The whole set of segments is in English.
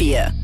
FM4.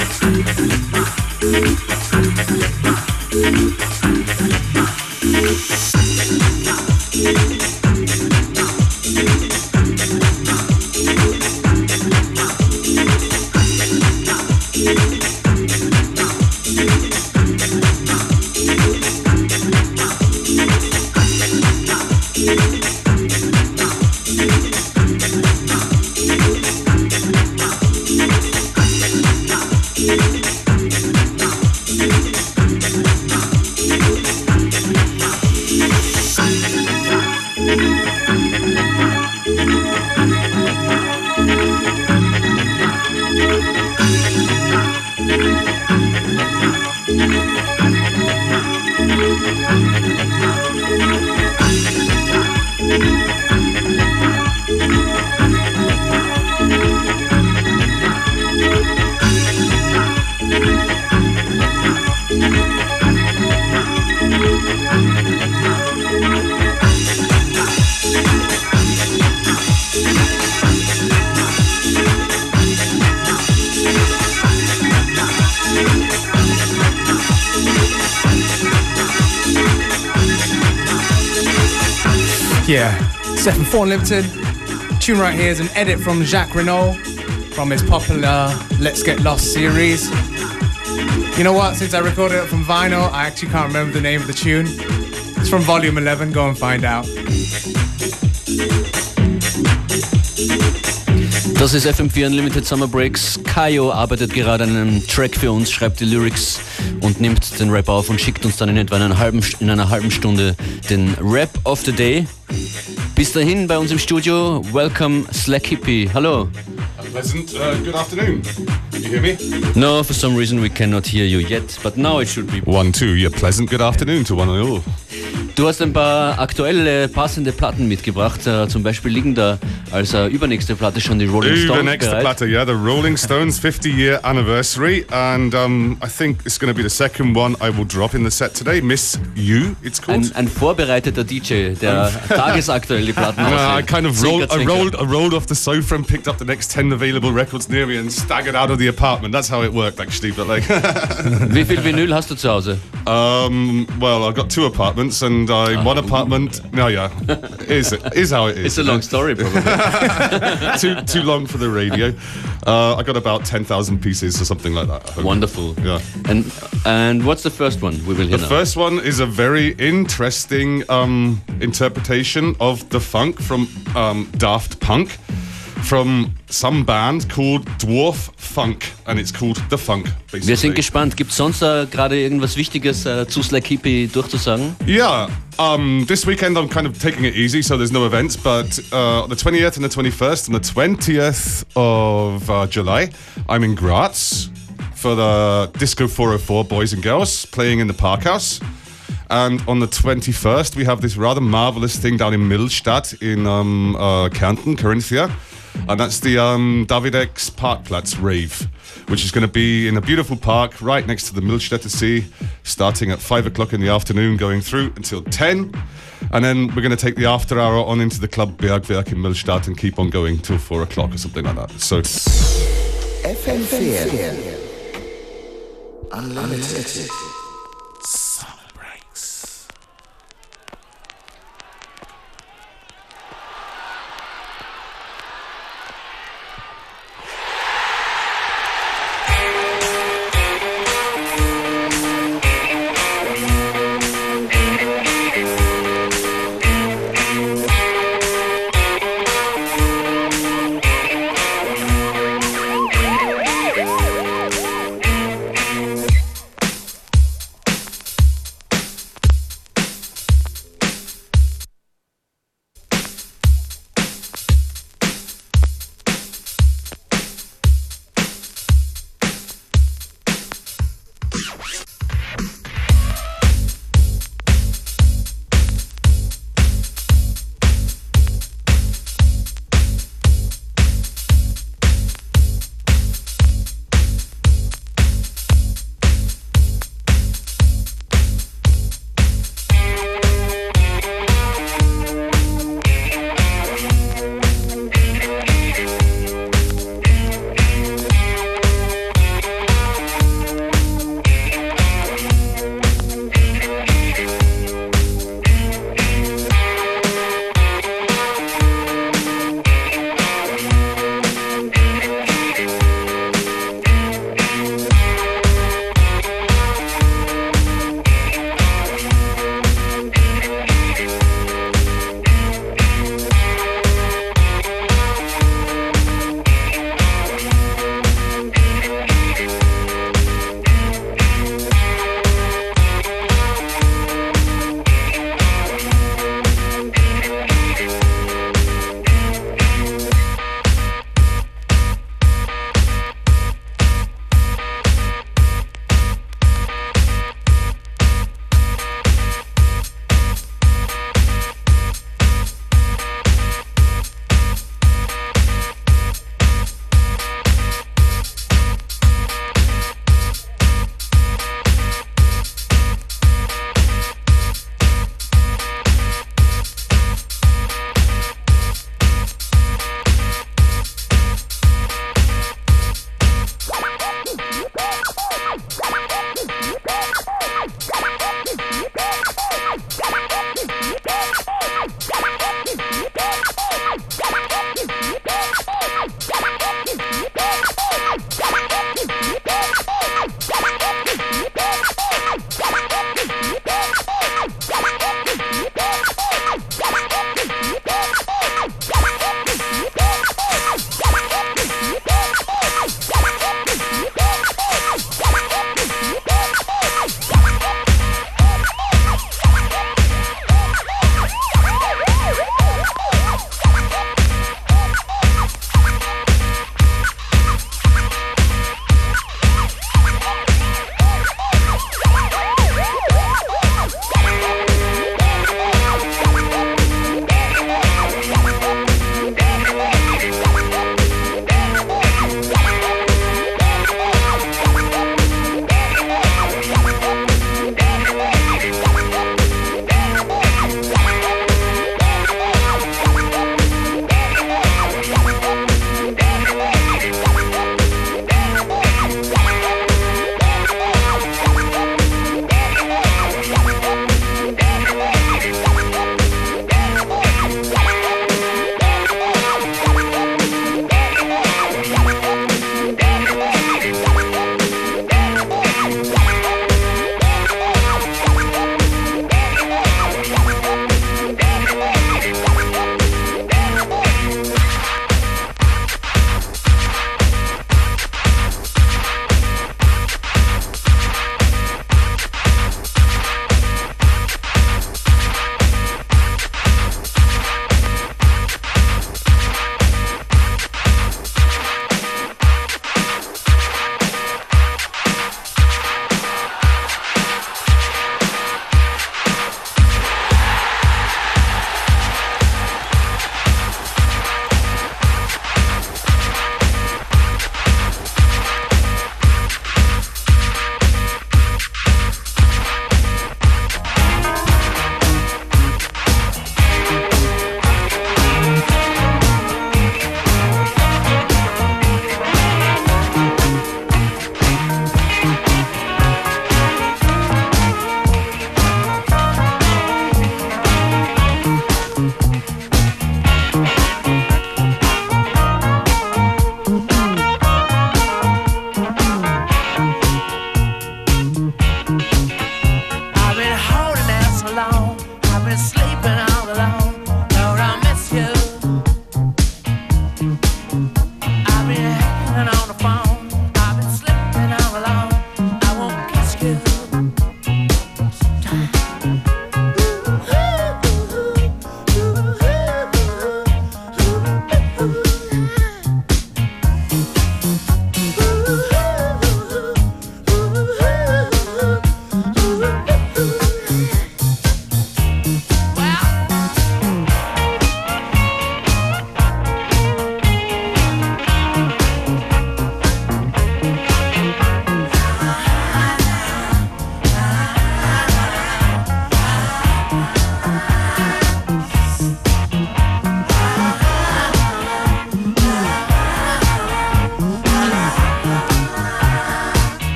Yeah, Four Limited. Tune right here is an edit from Jacques Renault from his popular Let's Get Lost series. You know what? Since I recorded it from vinyl, I actually can't remember the name of the tune. It's from Volume 11. Go and find out. Das ist FM4 Unlimited Summer Breaks. Kayo arbeitet gerade an einem Track für uns, schreibt die Lyrics und nimmt den Rap auf und schickt uns dann in etwa einer halben, in einer halben Stunde den Rap of the Day. Bis dahin bei uns im Studio, welcome Slack Hippie. Hallo. Pleasant uh, good afternoon. You hear me? No, for some reason we cannot hear you yet, but now it should be. One, two. Yeah, pleasant good afternoon to one and all. Du hast ein paar aktuelle, passende Platten mitgebracht. Äh, zum Beispiel liegen da als äh, übernächste Platte schon die Rolling Stones Übernächste bereit. platter, yeah, the Rolling Stones 50 year anniversary. And um, I think it's going to be the second one I will drop in the set today. Miss You, it's called. Ein, ein vorbereiteter DJ, der tagesaktuell die Platten Uh, I auswählt. kind of rolled, I rolled, I rolled off the sofa and picked up the next 10 available records near me and staggered out of the apartment. That's how it worked, actually. But like, Wie viel Vinyl hast du zu Hause? um, well, I've got two apartments, and I one apartment. No, yeah, is it is how it is. It's a long story, probably. too too long for the radio. Uh, I got about ten thousand pieces or something like that. Wonderful. Yeah. And and what's the first one we will hear The now? first one is a very interesting um, interpretation of the funk from um, Daft Punk, from some band called Dwarf Funk, and it's called The Funk. Basically. Wir sind gespannt. Gibt es sonst äh, gerade irgendwas Wichtiges äh, zu Slack Hippie durchzusagen? Yeah, um, this weekend I'm kind of taking it easy, so there's no events. But uh, the 20th and the 21st and the 20th of uh, July, I'm in Graz for the Disco 404 Boys and Girls playing in the Park House. And on the 21st, we have this rather marvelous thing down in Millstatt in um, uh, Kärnten, Carinthia. And that's the um, Davidex Parkplatz rave, which is going to be in a beautiful park right next to the Millstätter Sea, starting at 5 o'clock in the afternoon, going through until 10. And then we're going to take the after hour on into the Club Bergwerk in Millstatt and keep on going till 4 o'clock or something like that. So FM4 Unlimited. Unlimited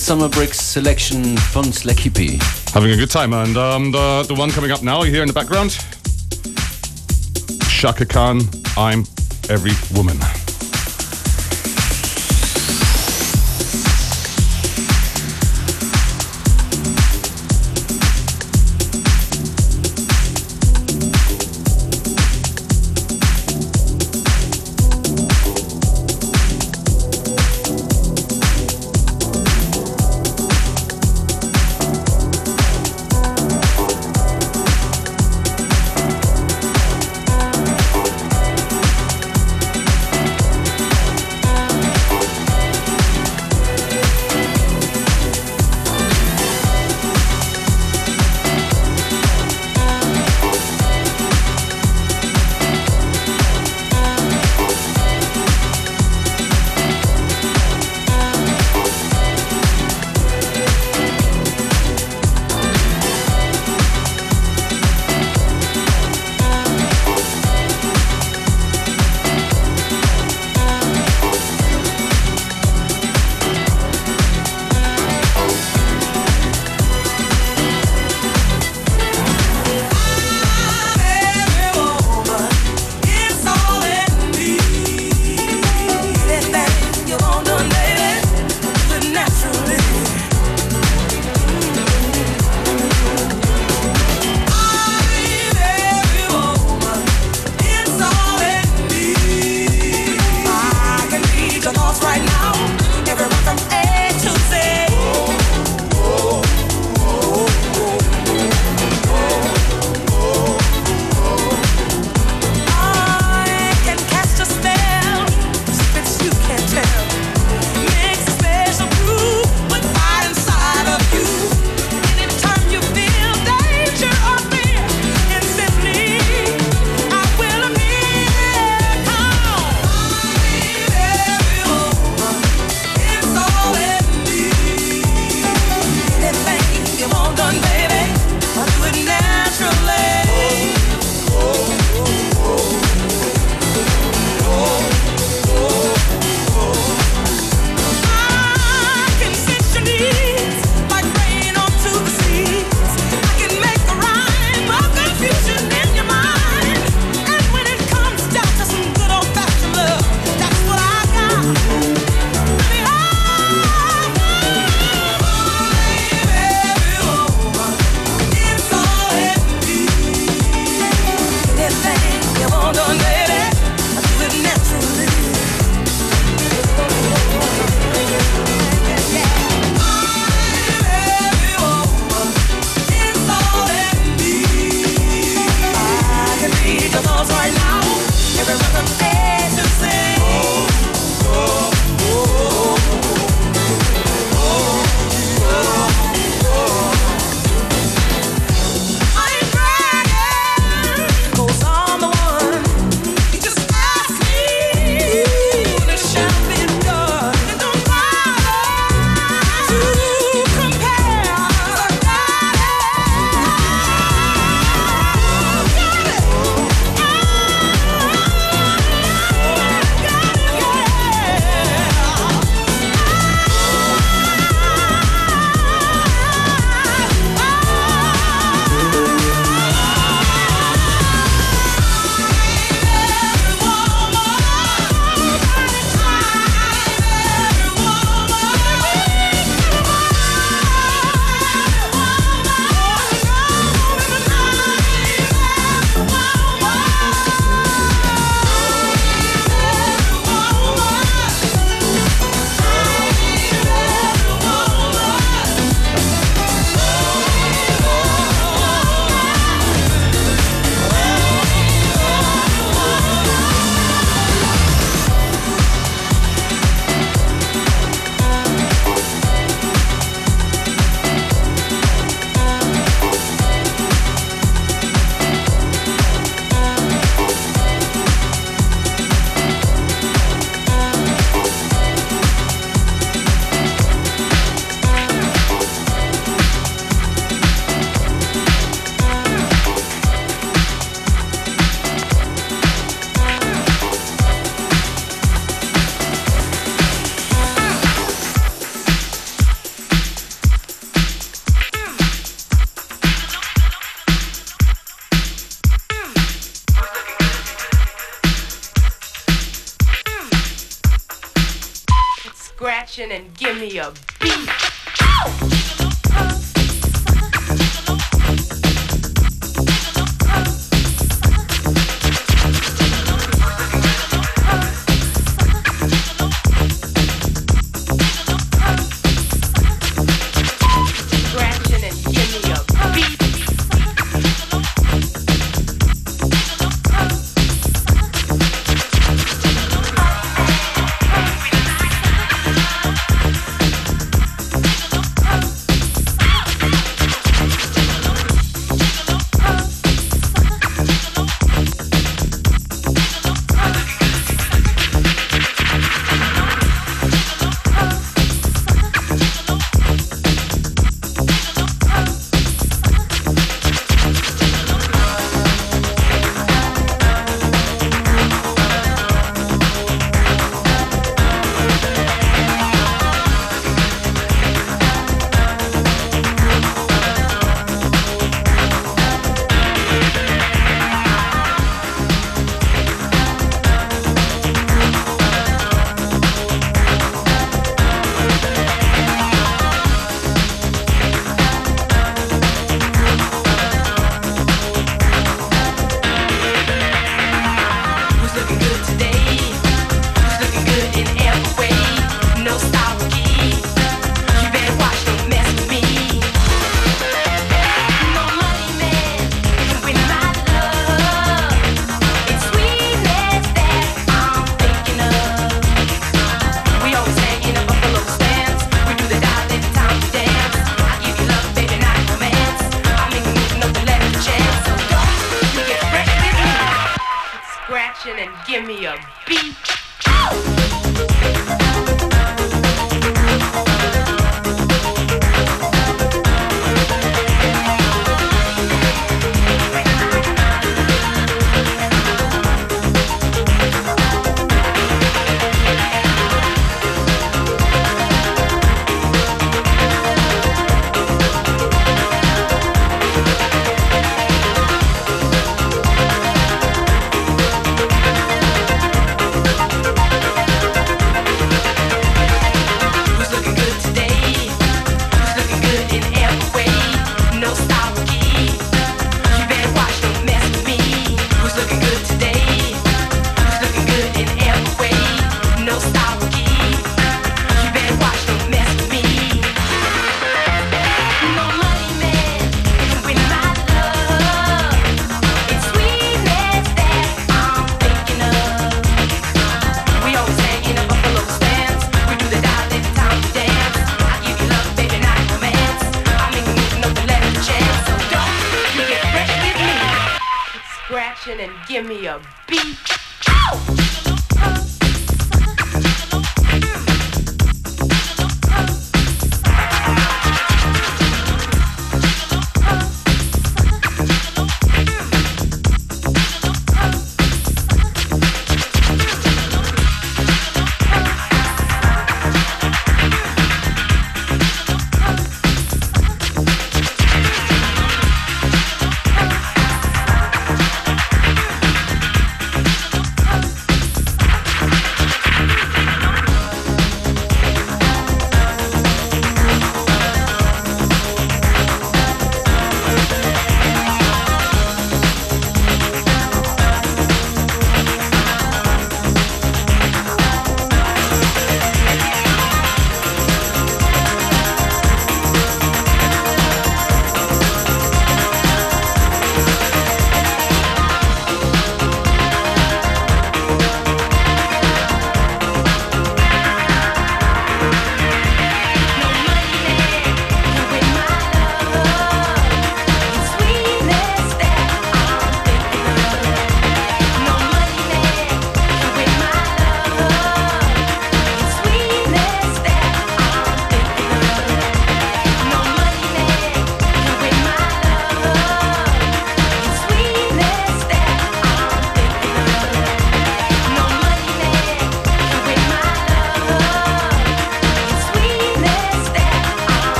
Summer Breaks Selection von Slack Hippie. Having a good time. And um, the, the one coming up now, you hear in the background? Chaka Khan, I'm Every Woman.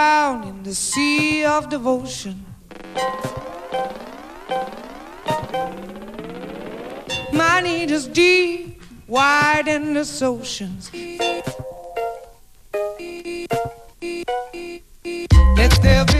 drown in the sea of devotion. My need is deep, wide, in this ocean's. Let there be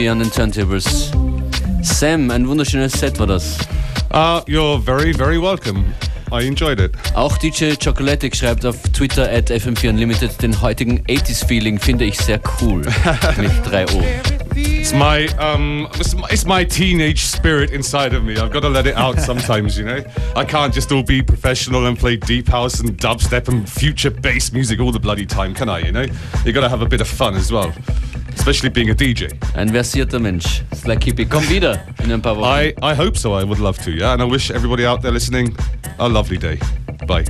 Hippie an den Turntables. Sam, ein wunderschönes Set war das. Uh, you're very, very welcome. I enjoyed it. Auch DJ Chocolatic schreibt auf Twitter at FM4 Unlimited, den heutigen 80s Feeling finde ich sehr cool. Mit 3O. It's my um, it's my, it's my teenage spirit inside of me. I've got to let it out sometimes, you know. I can't just all be professional and play deep house and dubstep and future bass music all the bloody time, can I? You know, You've got to have a bit of fun as well, especially being a DJ. Ein versierter Mensch. Slack Hippie. Komm wieder in ein paar Wochen. I I hope so. I would love to, yeah. And I wish everybody out there listening a lovely day. Bye.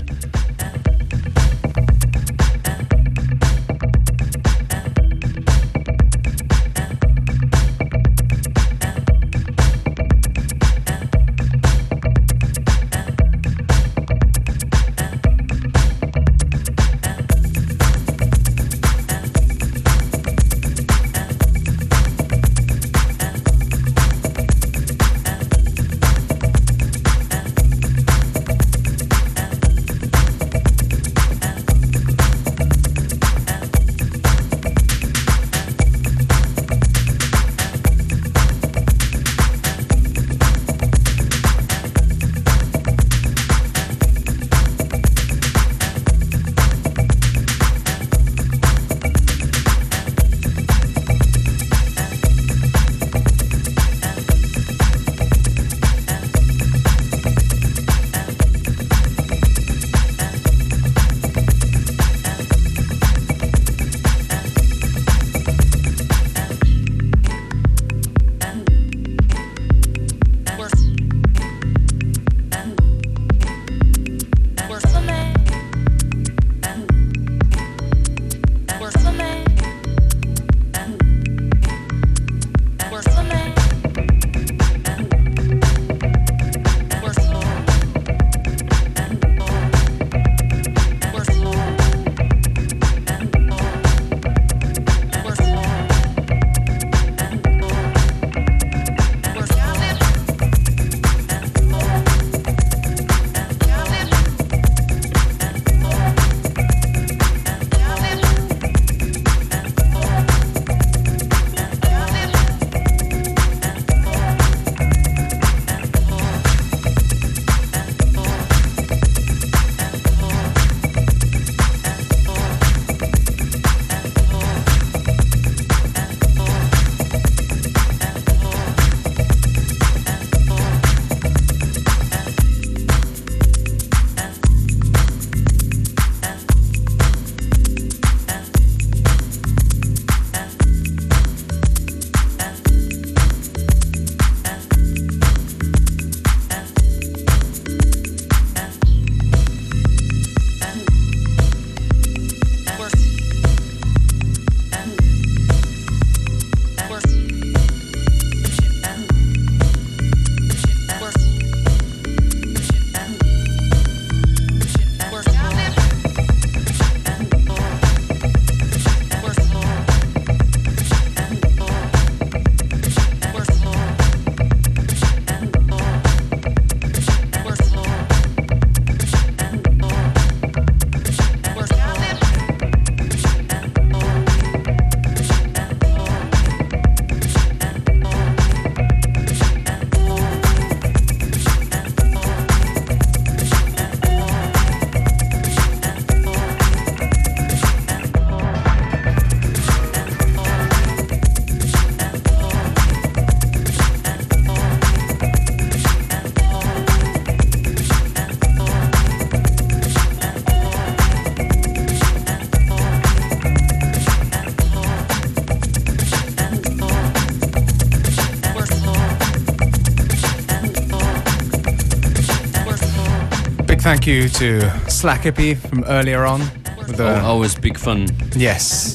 Thank you to Slack Hippie from earlier on. The, Oh, always big fun. Yes.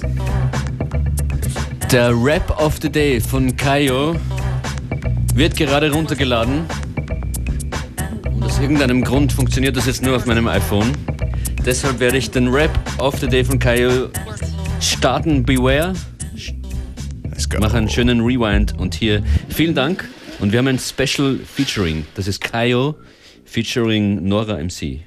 Der Rap of the Day von Kayo wird gerade runtergeladen. Und aus irgendeinem Grund funktioniert das jetzt nur auf meinem iPhone. Deshalb werde ich den Rap of the Day von Kayo starten. Beware. Let's go. Mache einen schönen Rewind. Und hier vielen Dank. Und wir haben ein Special Featuring. Das ist Kayo featuring Nora MC.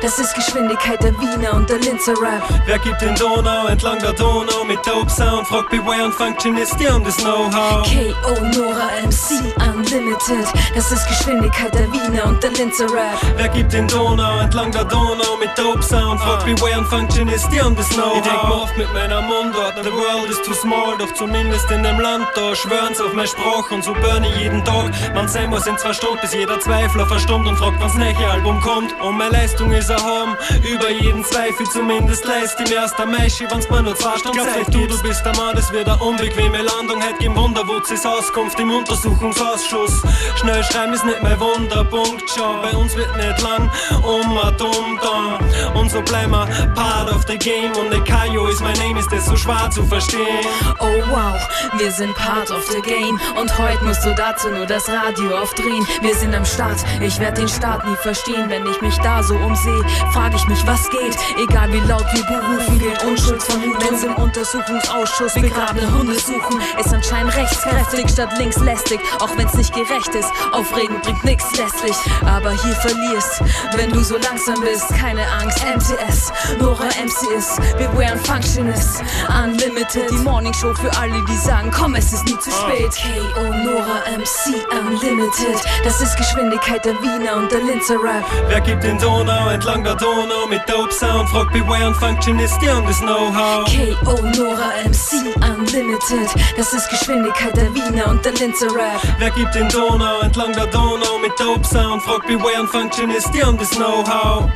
Das ist Geschwindigkeit der Wiener und der Linzer Rap. Wer gibt den Donau entlang der Donau mit Dope Sound? Frag Beware und Functionist, die haben das Know-how. K.O. Nora MC Unlimited. Das ist Geschwindigkeit der Wiener und der Linzer Rap. Wer gibt den Donau entlang der Donau mit Dope Sound? Frag Beware und Functionist, die haben das Know-how. Ich denk mir oft mit meiner Mundart, the world is too small, doch zumindest in dem Land da schwören's auf meine Sprache und so burn ich jeden Tag. Man sein muss in zwei Stunden, bis jeder Zweifler verstummt und fragt, wann's nächste Album kommt. Und meine Leistung ist erhaben, über jeden Zweifel zumindest leist erst am Meischi, wenn's mir nur zwei Stunden Zeit du, du bist der Mann, das wird eine unbequeme Landung. Heute im Wunder, wo ist Auskunft im Untersuchungsausschuss. Schnell schreiben ist nicht mein Wunderpunkt, schon bei uns wird nicht lang um dumm da. Und so bleiben wir part of the game und der Kajo ist mein Name, ist das so schwer zu verstehen. Oh wow, wir sind part of the game. Und heute musst du dazu nur das Radio aufdrehen. Wir sind am Start, ich werd den Start nie verstehen. Wenn ich mich da so umsehe, frag ich mich, was geht. Egal wie laut wir berufen, gilt Unschuldsvermutung. Im Untersuchungsausschuss begrabene Hunde suchen, ist anscheinend rechtskräftig statt linkslästig. Auch wenn's nicht gerecht ist, aufregen bringt nix letztlich. Aber hier verlierst, wenn du so langsam bist. Keine Angst, MTS, Nora MC ist, Beware and Functionist, Unlimited. Die Morning Show für alle, die sagen, komm, es ist nie zu spät. K.O. Nora MC Unlimited. Das ist Geschwindigkeit der Wiener und der Linzer Rap. Wer gibt den Donau entlang der Donau mit Dope Sound? Frag Beware und Functionist, die haben das Know-how. K.O. Nora MC Unlimited. Das ist Geschwindigkeit der Wiener und der Linzer Rap. Wer gibt den Donau entlang der Donau mit Dope Sound? Frag Beware und Functionist, die haben das Know-how.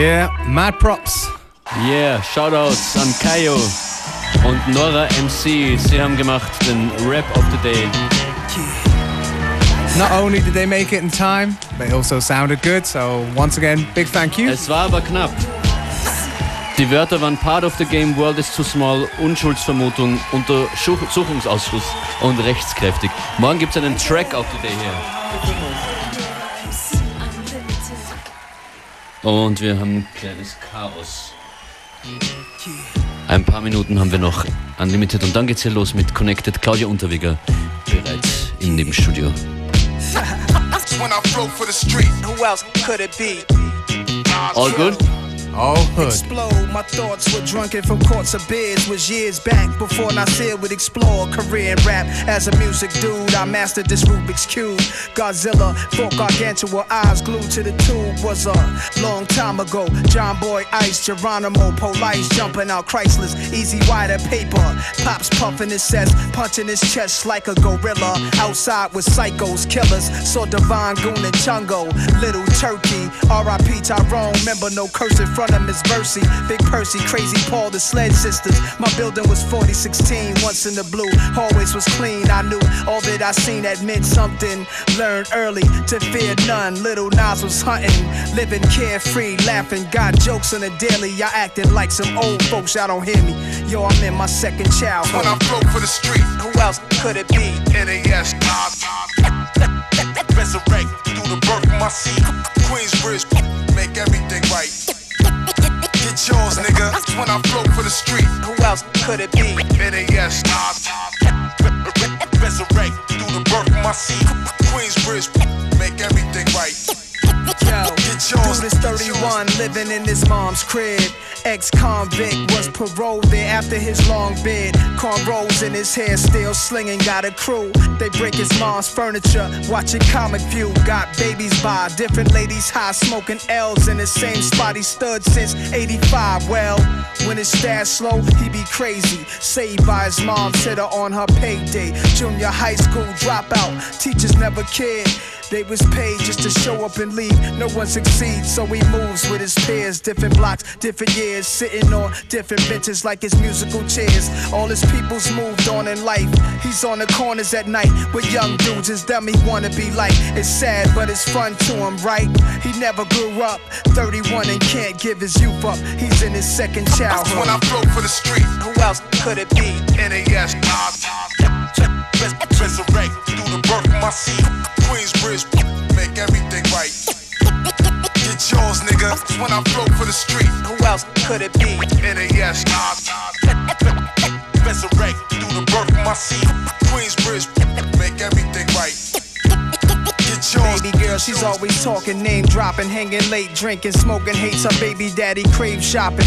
Yeah, mad props. Yeah, Shoutouts an Kayo und Nora MC. Sie haben gemacht den Rap of the Day. Not only did they make it in time, they also sounded good. So once again, big thank you. Es war aber knapp. Die Wörter waren Part of the Game, World is too small, Unschuldsvermutung, Untersuchungsausschuss und rechtskräftig. Morgen gibt es einen Track of the Day hier. Und wir haben ein kleines Chaos. Ein paar Minuten haben wir noch Unlimited und dann geht's hier los mit Connected. Claudia Unterweger bereits im Nebenstudio. All good? All hood. Explode. My thoughts were drunken from courts of beers. Was years back before Nasir would explore career in rap. As a music dude, I mastered this Rubik's Cube. Godzilla, folk gargantua, eyes glued to the tube. Was a long time ago. John Boy Ice, Geronimo, Police jumping out Chrysler's. Easy white paper. Pops puffing his chest, punching his chest like a gorilla. Outside with psychos, killers. Saw Divine Goon and Chungo. Little Turkey. R.I.P. Tyrone. Remember no curse in front of Miss Mercy. Big Percy, Crazy Paul, the Sledge Sisters. My building was 4016, once in the blue. Always was clean. I knew all that I seen that meant something. Learned early to fear none. Little Nas was hunting, living carefree, laughing. Got jokes on the daily. Y'all acting like some old folks. Y'all don't hear me. Yo, I'm in my second childhood. When I broke for the street, who else could it be? NAS. Resurrect through the birth of my seed. Queensbridge, make everything right. Yours, nigga. When I flow for the street, who else could it be? NAS. Resurrect through the birth of my seed. Queensbridge, make everything right. Yo, Dude is 31, living in his mom's crib. Ex-convict was paroled there after his long bid. Cornrows in his hair, still slinging. Got a crew. They break his mom's furniture, watching Comic View. Got babies by different ladies high, smoking L's in the same spot he stood since 85. Well, when his stash slow, he be crazy. Saved by his mom, hit her on her payday. Junior high school dropout, teachers never cared. They was paid just to show up and leave. No one succeeds, so he moves with his peers. Different blocks, different years, sitting on different benches like his musical chairs. All his people's moved on in life. He's on the corners at night with young dudes. His them he wanna be like. It's sad, but it's fun to him, right? He never grew up. 31 and can't give his youth up. He's in his second childhood. That's When I broke for the street, who else could it be? NAS. Resurrect through the birth of my seat. Queensbridge, make everything right. Get yours, nigga. When I flow for the street. Who else could it be? NAS. Resurrect through the birth of my seed. Queensbridge, make everything right. Baby girl, she's always talking, name dropping, hanging late, drinking, smoking, hates her baby daddy, crave shopping.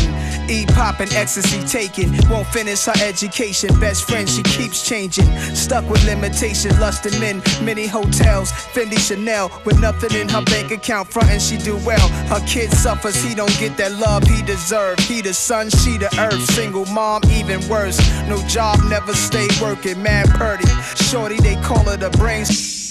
E popping, ecstasy taking, won't finish her education. Best friend, she keeps changing. Stuck with limitations, lusting men, many hotels, Fendi Chanel, with nothing in her bank account, frontin' she do well. Her kid suffers, he don't get that love he deserve. He the sun, she the earth. Single mom, even worse. No job, never stay working, mad purdy. Shorty, they call her the brains.